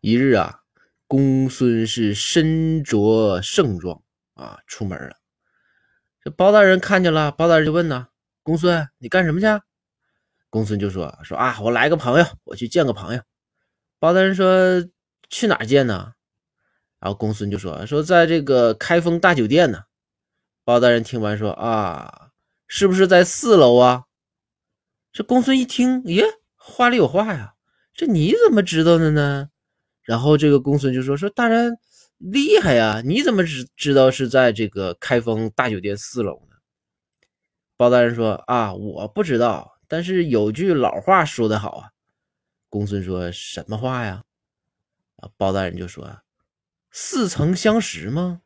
一日啊，公孙是身着盛装啊，出门了。这包大人看见了，包大人就问呐：“公孙，你干什么去？”公孙就说：“说啊，我来个朋友，我去见个朋友。”包大人说：“去哪儿见呢？”然后公孙就说：“说在这个开封大酒店呢。”包大人听完说：“啊，是不是在四楼啊？”这公孙一听，耶，话里有话呀，这你怎么知道的呢？然后这个公孙就说：“说大人厉害呀，你怎么知知道是在这个开封大酒店四楼呢？”包大人说：“啊，我不知道。”但是有句老话说得好啊，公孙说什么话呀？啊，包大人就说：“似曾相识吗？”